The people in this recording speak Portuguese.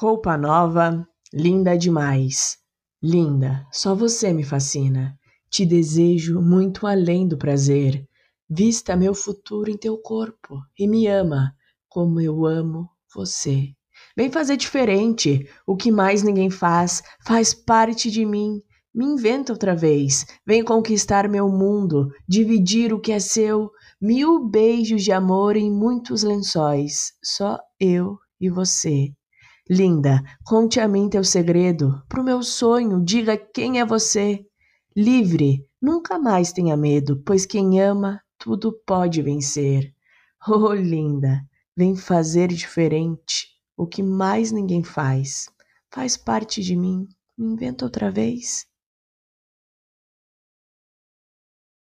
Roupa nova, linda demais. Linda, só você me fascina. Te desejo muito além do prazer. Vista meu futuro em teu corpo e me ama como eu amo você. Vem fazer diferente, o que mais ninguém faz, faz parte de mim. Me inventa outra vez, vem conquistar meu mundo, dividir o que é seu, mil beijos de amor em muitos lençóis, só eu e você. Linda, conte a mim teu segredo, pro meu sonho, diga quem é você. Livre, nunca mais tenha medo, pois quem ama tudo pode vencer. Oh, linda, vem fazer diferente, o que mais ninguém faz. Faz parte de mim, me inventa outra vez.